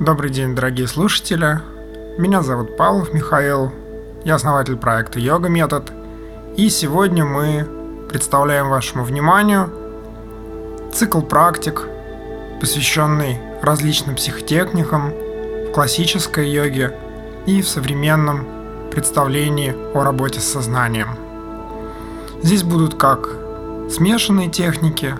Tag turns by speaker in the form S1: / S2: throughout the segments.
S1: Добрый день, дорогие слушатели. Меня зовут Павлов Михаил. Я основатель проекта Йога Метод. И сегодня мы представляем вашему вниманию цикл практик, посвященный различным психотехникам в классической йоге и в современном представлении о работе с сознанием. Здесь будут как смешанные техники,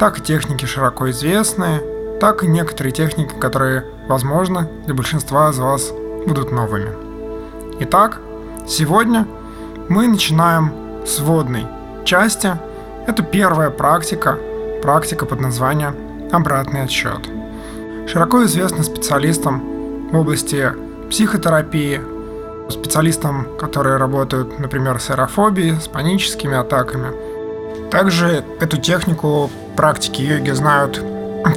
S1: так и техники широко известные, так и некоторые техники, которые, возможно, для большинства из вас будут новыми. Итак, сегодня мы начинаем с водной части. Это первая практика, практика под названием «Обратный отсчет». Широко известна специалистам в области психотерапии, специалистам, которые работают, например, с аэрофобией, с паническими атаками. Также эту технику практики йоги знают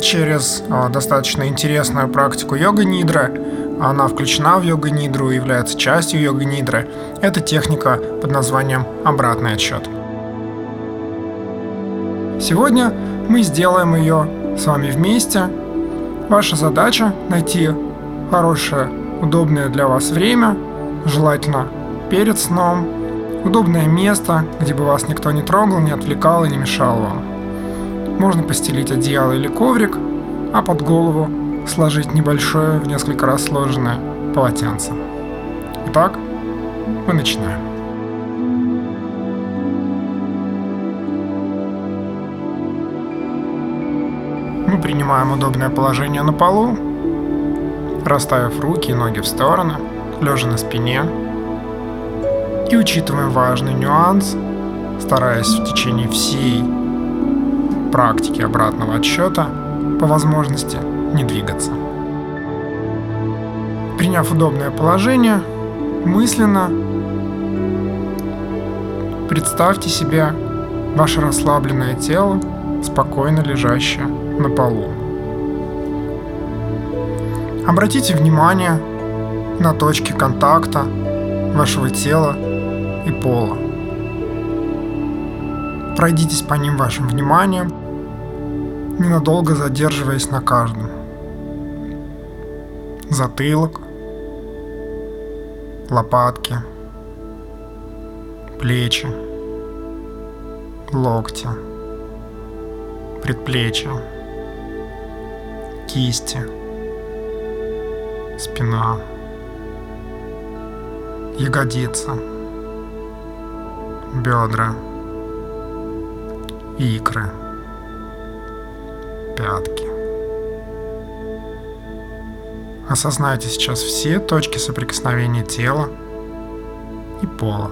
S1: через а, достаточно интересную практику йога-нидра. Она включена в йога-нидру и является частью йога-нидры. Это техника под названием «обратный отсчет». Сегодня мы сделаем ее с вами вместе. Ваша задача – найти хорошее, удобное для вас время, желательно перед сном, удобное место, где бы вас никто не трогал, не отвлекал и не мешал вам. Можно постелить одеяло или коврик, а под голову сложить небольшое, в несколько раз сложенное полотенце. Итак, мы начинаем. Мы принимаем удобное положение на полу, расставив руки и ноги в стороны, лежа на спине, и учитываем важный нюанс, стараясь в течение всей практики обратного отсчета по возможности не двигаться. Приняв удобное положение, мысленно представьте себе ваше расслабленное тело, спокойно лежащее на полу. Обратите внимание на точки контакта вашего тела и пола. Пройдитесь по ним вашим вниманием ненадолго задерживаясь на каждом. Затылок, лопатки, плечи, локти, предплечья, кисти, спина, ягодица, бедра, икры – пятки. Осознайте сейчас все точки соприкосновения тела и пола.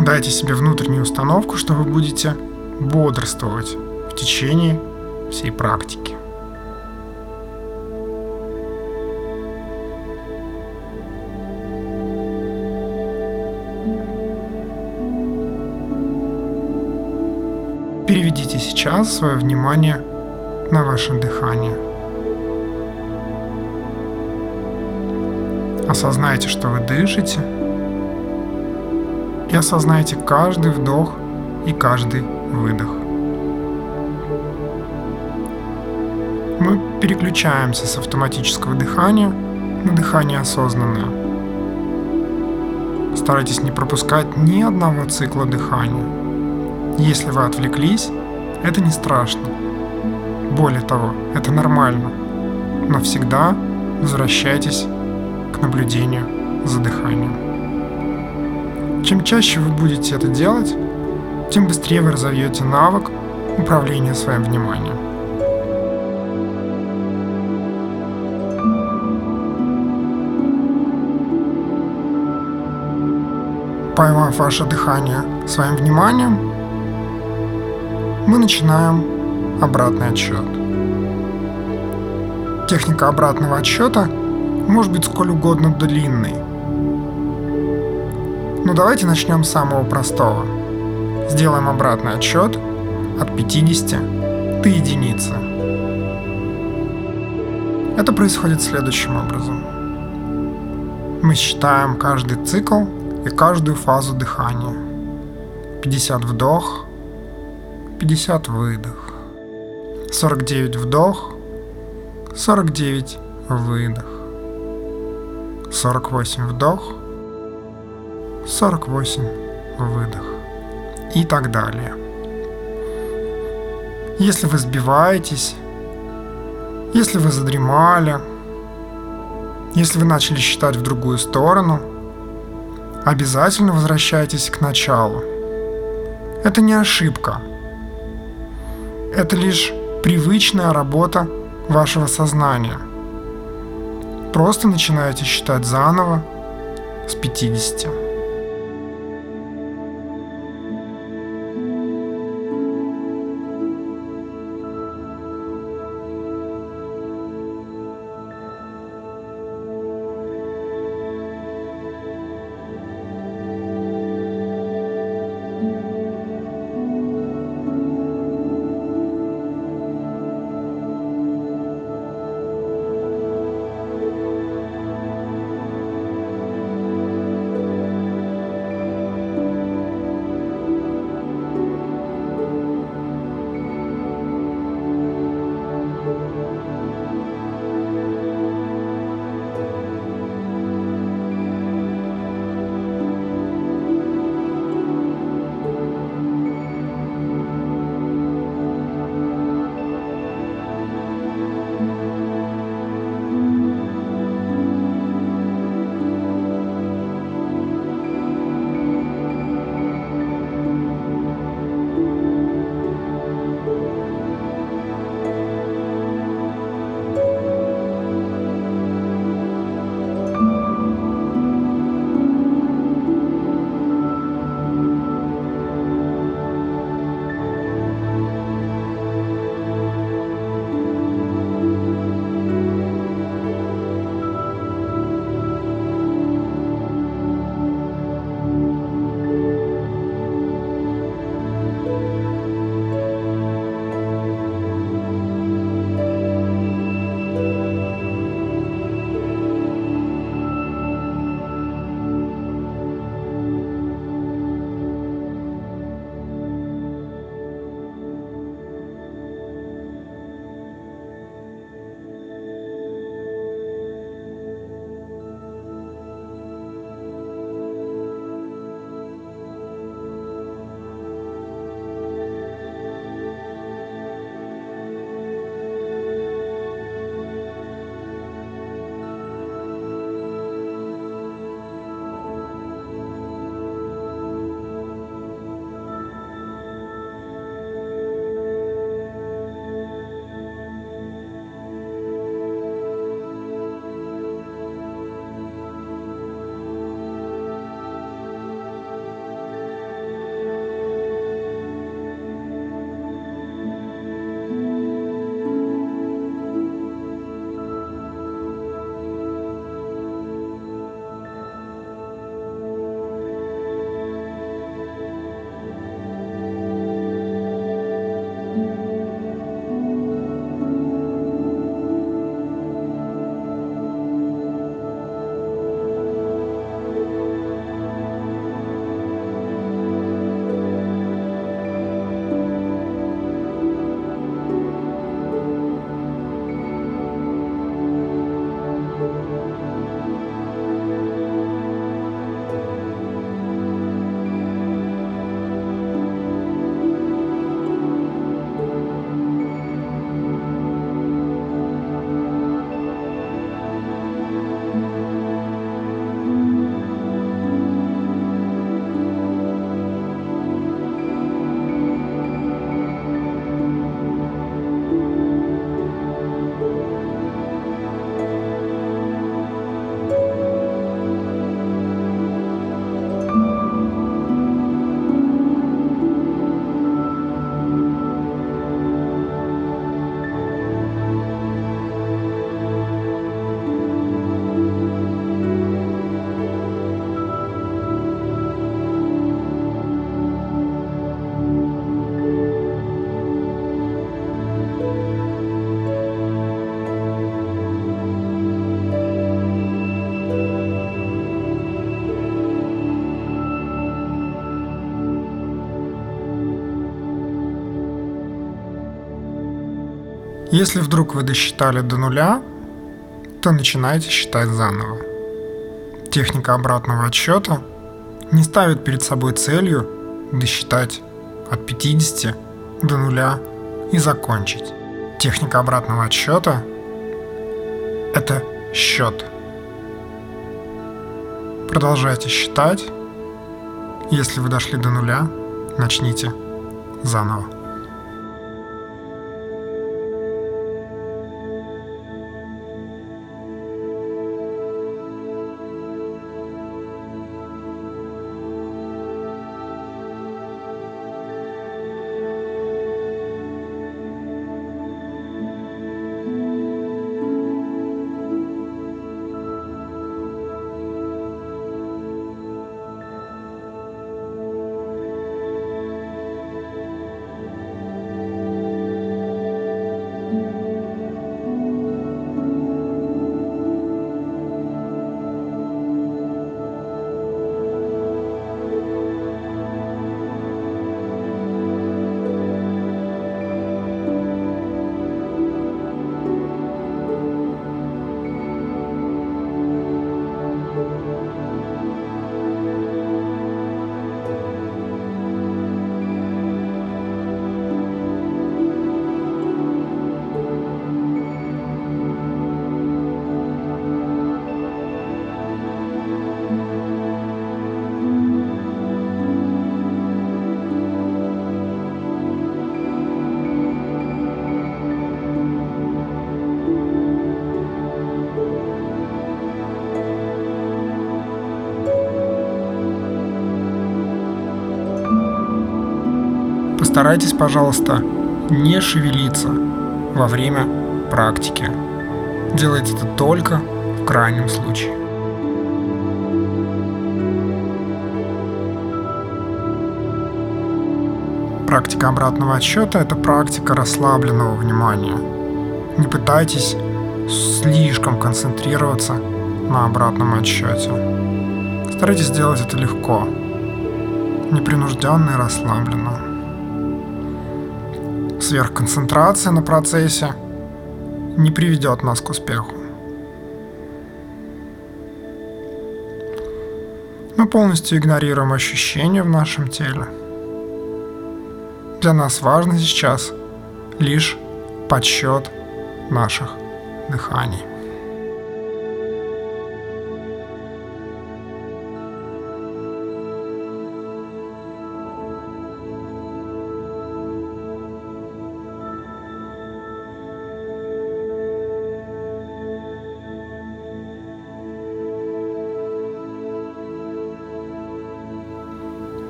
S1: Дайте себе внутреннюю установку, что вы будете бодрствовать в течение всей практики. Переведите сейчас свое внимание на ваше дыхание. Осознайте, что вы дышите, и осознайте каждый вдох и каждый выдох. Мы переключаемся с автоматического дыхания на дыхание осознанное. Старайтесь не пропускать ни одного цикла дыхания. Если вы отвлеклись, это не страшно. Более того, это нормально. Но всегда возвращайтесь к наблюдению за дыханием. Чем чаще вы будете это делать, тем быстрее вы разовьете навык управления своим вниманием. Поймав ваше дыхание своим вниманием, мы начинаем обратный отсчет. Техника обратного отсчета может быть сколь угодно длинной. Но давайте начнем с самого простого. Сделаем обратный отсчет от 50 до единицы. Это происходит следующим образом. Мы считаем каждый цикл и каждую фазу дыхания. 50 вдох, 50 выдох. 49 вдох, 49 выдох. 48 вдох, 48 выдох. И так далее. Если вы сбиваетесь, если вы задремали, если вы начали считать в другую сторону, обязательно возвращайтесь к началу. Это не ошибка. Это лишь привычная работа вашего сознания. Просто начинаете считать заново с 50. Если вдруг вы досчитали до нуля, то начинайте считать заново. Техника обратного отсчета не ставит перед собой целью досчитать от 50 до нуля и закончить. Техника обратного отсчета – это счет. Продолжайте считать. Если вы дошли до нуля, начните заново. Постарайтесь, пожалуйста, не шевелиться во время практики. Делайте это только в крайнем случае. Практика обратного отсчета – это практика расслабленного внимания. Не пытайтесь слишком концентрироваться на обратном отсчете. Старайтесь сделать это легко, непринужденно и расслабленно сверхконцентрация на процессе не приведет нас к успеху. Мы полностью игнорируем ощущения в нашем теле. Для нас важно сейчас лишь подсчет наших дыханий.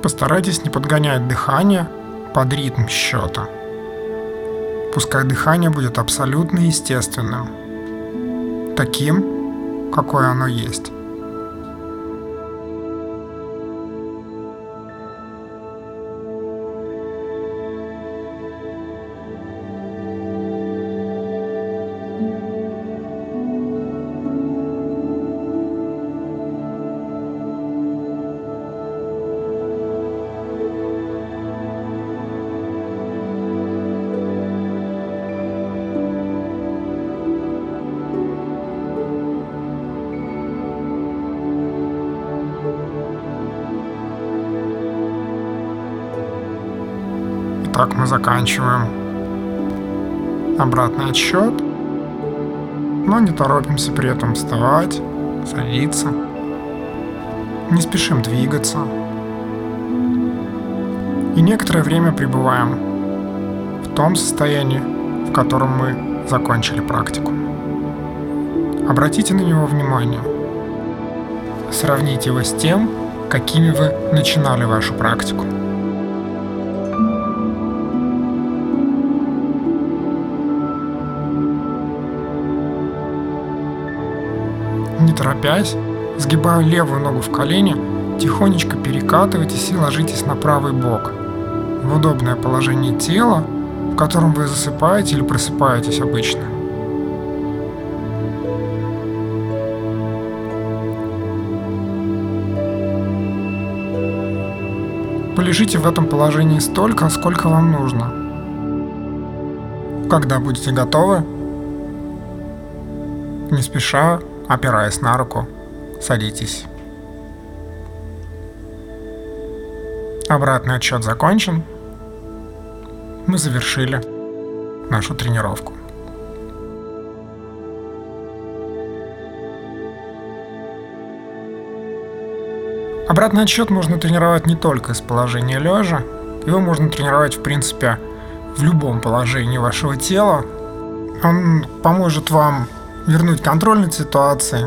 S1: Постарайтесь не подгонять дыхание под ритм счета. Пускай дыхание будет абсолютно естественным, таким, какое оно есть. Так мы заканчиваем обратный отсчет, но не торопимся при этом вставать, садиться, не спешим двигаться. И некоторое время пребываем в том состоянии, в котором мы закончили практику. Обратите на него внимание. Сравните его с тем, какими вы начинали вашу практику. Торопясь, сгибая левую ногу в колени, тихонечко перекатывайтесь и ложитесь на правый бок. В удобное положение тела, в котором вы засыпаете или просыпаетесь обычно. Полежите в этом положении столько, сколько вам нужно. Когда будете готовы, не спеша, опираясь на руку, садитесь. Обратный отсчет закончен. Мы завершили нашу тренировку. Обратный отсчет можно тренировать не только из положения лежа, его можно тренировать, в принципе, в любом положении вашего тела. Он поможет вам вернуть контроль над ситуацией,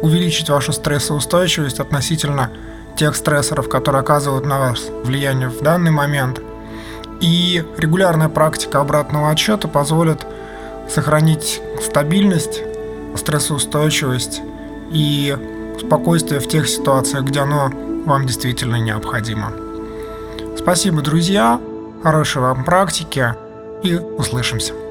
S1: увеличить вашу стрессоустойчивость относительно тех стрессоров, которые оказывают на вас влияние в данный момент. И регулярная практика обратного отсчета позволит сохранить стабильность, стрессоустойчивость и спокойствие в тех ситуациях, где оно вам действительно необходимо. Спасибо, друзья, хорошей вам практики и услышимся.